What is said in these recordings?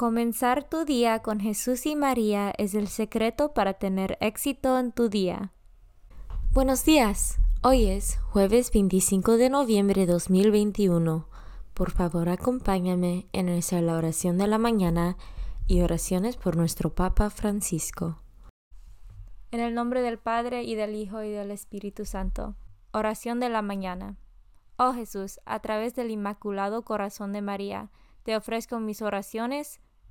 Comenzar tu día con Jesús y María es el secreto para tener éxito en tu día. Buenos días. Hoy es jueves 25 de noviembre de 2021. Por favor, acompáñame en nuestra oración de la mañana y oraciones por nuestro Papa Francisco. En el nombre del Padre y del Hijo y del Espíritu Santo. Oración de la mañana. Oh Jesús, a través del Inmaculado Corazón de María, te ofrezco mis oraciones,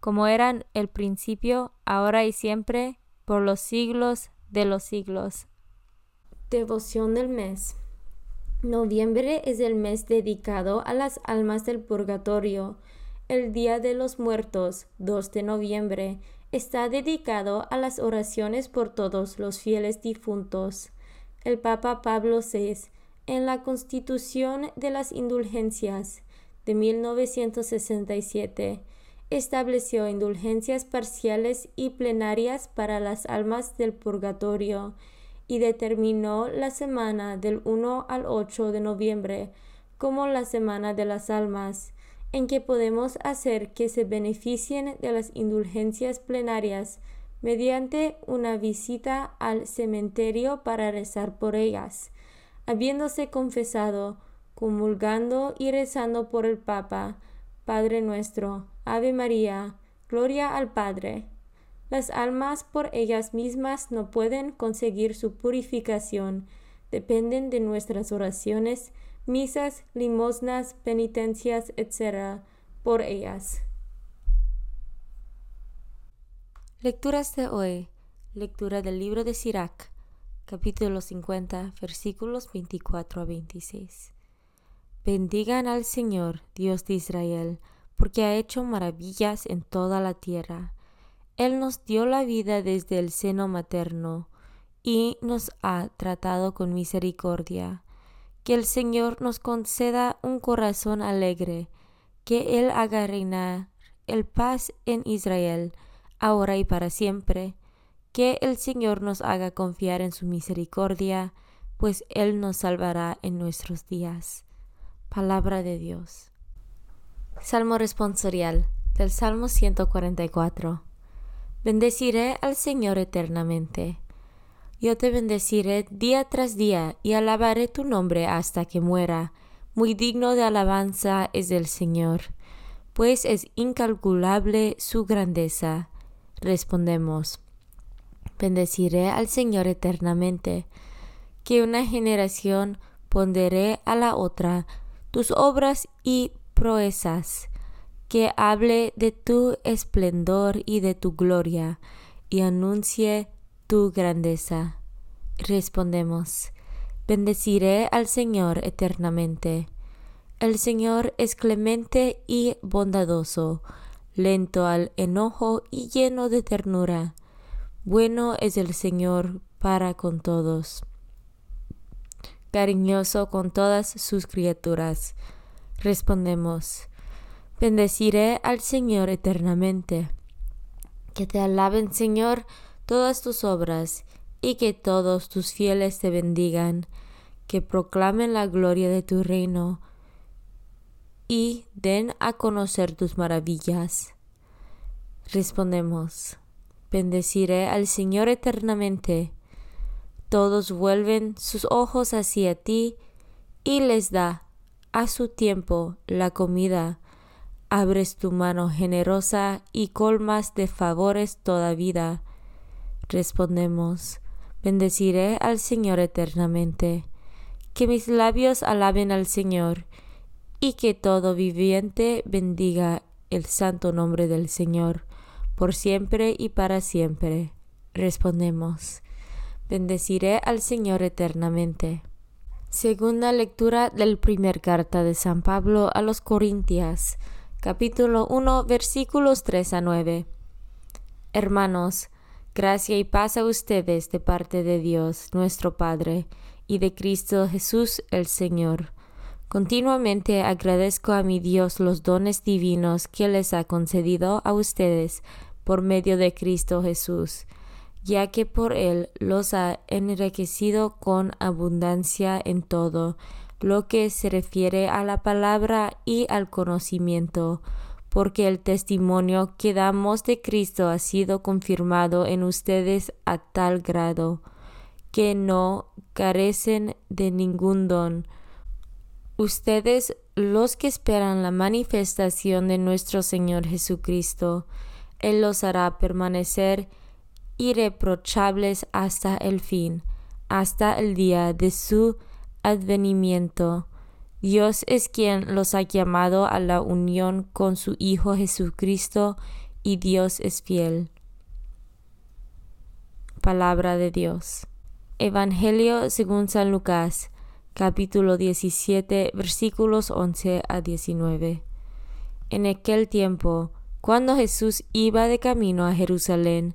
como eran el principio, ahora y siempre, por los siglos de los siglos. Devoción del mes. Noviembre es el mes dedicado a las almas del purgatorio. El Día de los Muertos, 2 de noviembre, está dedicado a las oraciones por todos los fieles difuntos. El Papa Pablo VI, en la Constitución de las Indulgencias de 1967, estableció indulgencias parciales y plenarias para las almas del purgatorio y determinó la semana del 1 al 8 de noviembre como la semana de las almas, en que podemos hacer que se beneficien de las indulgencias plenarias mediante una visita al cementerio para rezar por ellas, habiéndose confesado, comulgando y rezando por el Papa, Padre nuestro, Ave María, Gloria al Padre. Las almas por ellas mismas no pueden conseguir su purificación, dependen de nuestras oraciones, misas, limosnas, penitencias, etc., por ellas. Lecturas de hoy. Lectura del libro de Sirac, capítulo 50, versículos 24 a 26. Bendigan al Señor, Dios de Israel, porque ha hecho maravillas en toda la tierra. Él nos dio la vida desde el seno materno y nos ha tratado con misericordia. Que el Señor nos conceda un corazón alegre, que Él haga reinar el paz en Israel, ahora y para siempre. Que el Señor nos haga confiar en su misericordia, pues Él nos salvará en nuestros días. Palabra de Dios. Salmo responsorial del Salmo 144. Bendeciré al Señor eternamente. Yo te bendeciré día tras día y alabaré tu nombre hasta que muera. Muy digno de alabanza es el Señor, pues es incalculable su grandeza. Respondemos. Bendeciré al Señor eternamente. Que una generación ponderé a la otra tus obras y proezas, que hable de tu esplendor y de tu gloria, y anuncie tu grandeza. Respondemos, bendeciré al Señor eternamente. El Señor es clemente y bondadoso, lento al enojo y lleno de ternura. Bueno es el Señor para con todos, cariñoso con todas sus criaturas. Respondemos, bendeciré al Señor eternamente. Que te alaben, Señor, todas tus obras, y que todos tus fieles te bendigan, que proclamen la gloria de tu reino, y den a conocer tus maravillas. Respondemos, bendeciré al Señor eternamente. Todos vuelven sus ojos hacia ti y les da a su tiempo la comida. Abres tu mano generosa y colmas de favores toda vida. Respondemos, bendeciré al Señor eternamente. Que mis labios alaben al Señor y que todo viviente bendiga el santo nombre del Señor, por siempre y para siempre. Respondemos, bendeciré al Señor eternamente. Segunda lectura del primer carta de San Pablo a los Corintias, capítulo 1, versículos 3 a 9. Hermanos, gracia y paz a ustedes de parte de Dios, nuestro Padre, y de Cristo Jesús el Señor Continuamente agradezco a mi Dios los dones divinos que les ha concedido a ustedes por medio de Cristo Jesús, ya que por Él los ha enriquecido con abundancia en todo lo que se refiere a la palabra y al conocimiento, porque el testimonio que damos de Cristo ha sido confirmado en ustedes a tal grado que no carecen de ningún don, Ustedes, los que esperan la manifestación de nuestro Señor Jesucristo, Él los hará permanecer irreprochables hasta el fin, hasta el día de su advenimiento. Dios es quien los ha llamado a la unión con su Hijo Jesucristo y Dios es fiel. Palabra de Dios. Evangelio según San Lucas capítulo 17, versículos 11 a 19. En aquel tiempo, cuando Jesús iba de camino a Jerusalén,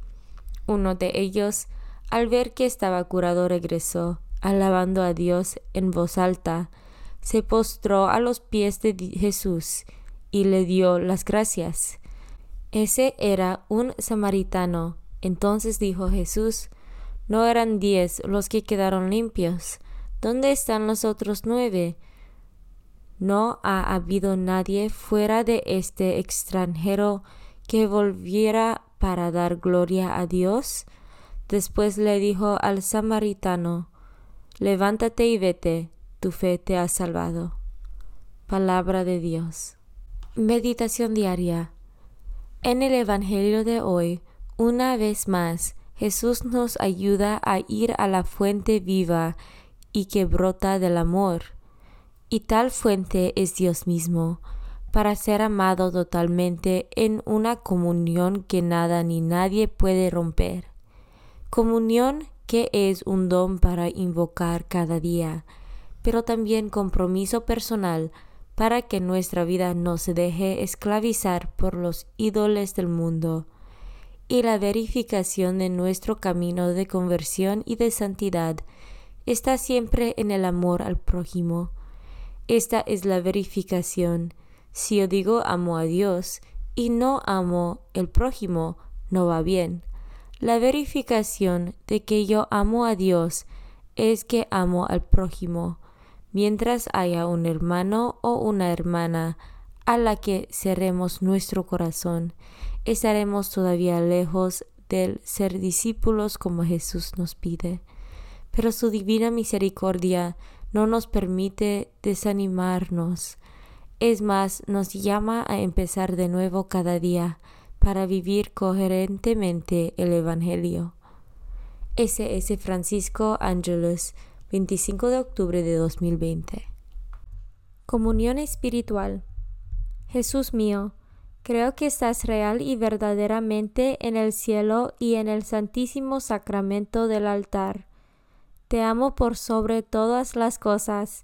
Uno de ellos, al ver que estaba curado, regresó, alabando a Dios en voz alta, se postró a los pies de Jesús y le dio las gracias. Ese era un samaritano. Entonces dijo Jesús, no eran diez los que quedaron limpios. ¿Dónde están los otros nueve? No ha habido nadie fuera de este extranjero que volviera para dar gloria a Dios. Después le dijo al samaritano, Levántate y vete, tu fe te ha salvado. Palabra de Dios. Meditación diaria. En el Evangelio de hoy, una vez más, Jesús nos ayuda a ir a la fuente viva y que brota del amor. Y tal fuente es Dios mismo, para ser amado totalmente en una comunión que nada ni nadie puede romper. Comunión que es un don para invocar cada día, pero también compromiso personal para que nuestra vida no se deje esclavizar por los ídolos del mundo y la verificación de nuestro camino de conversión y de santidad está siempre en el amor al prójimo. Esta es la verificación. Si yo digo amo a Dios y no amo el prójimo, no va bien. La verificación de que yo amo a Dios es que amo al prójimo, mientras haya un hermano o una hermana a la que cerremos nuestro corazón estaremos todavía lejos del ser discípulos como Jesús nos pide. Pero su divina misericordia no nos permite desanimarnos. Es más, nos llama a empezar de nuevo cada día para vivir coherentemente el Evangelio. S.S. Francisco Angelus, 25 de octubre de 2020. Comunión espiritual. Jesús mío, creo que estás real y verdaderamente en el cielo y en el santísimo sacramento del altar. Te amo por sobre todas las cosas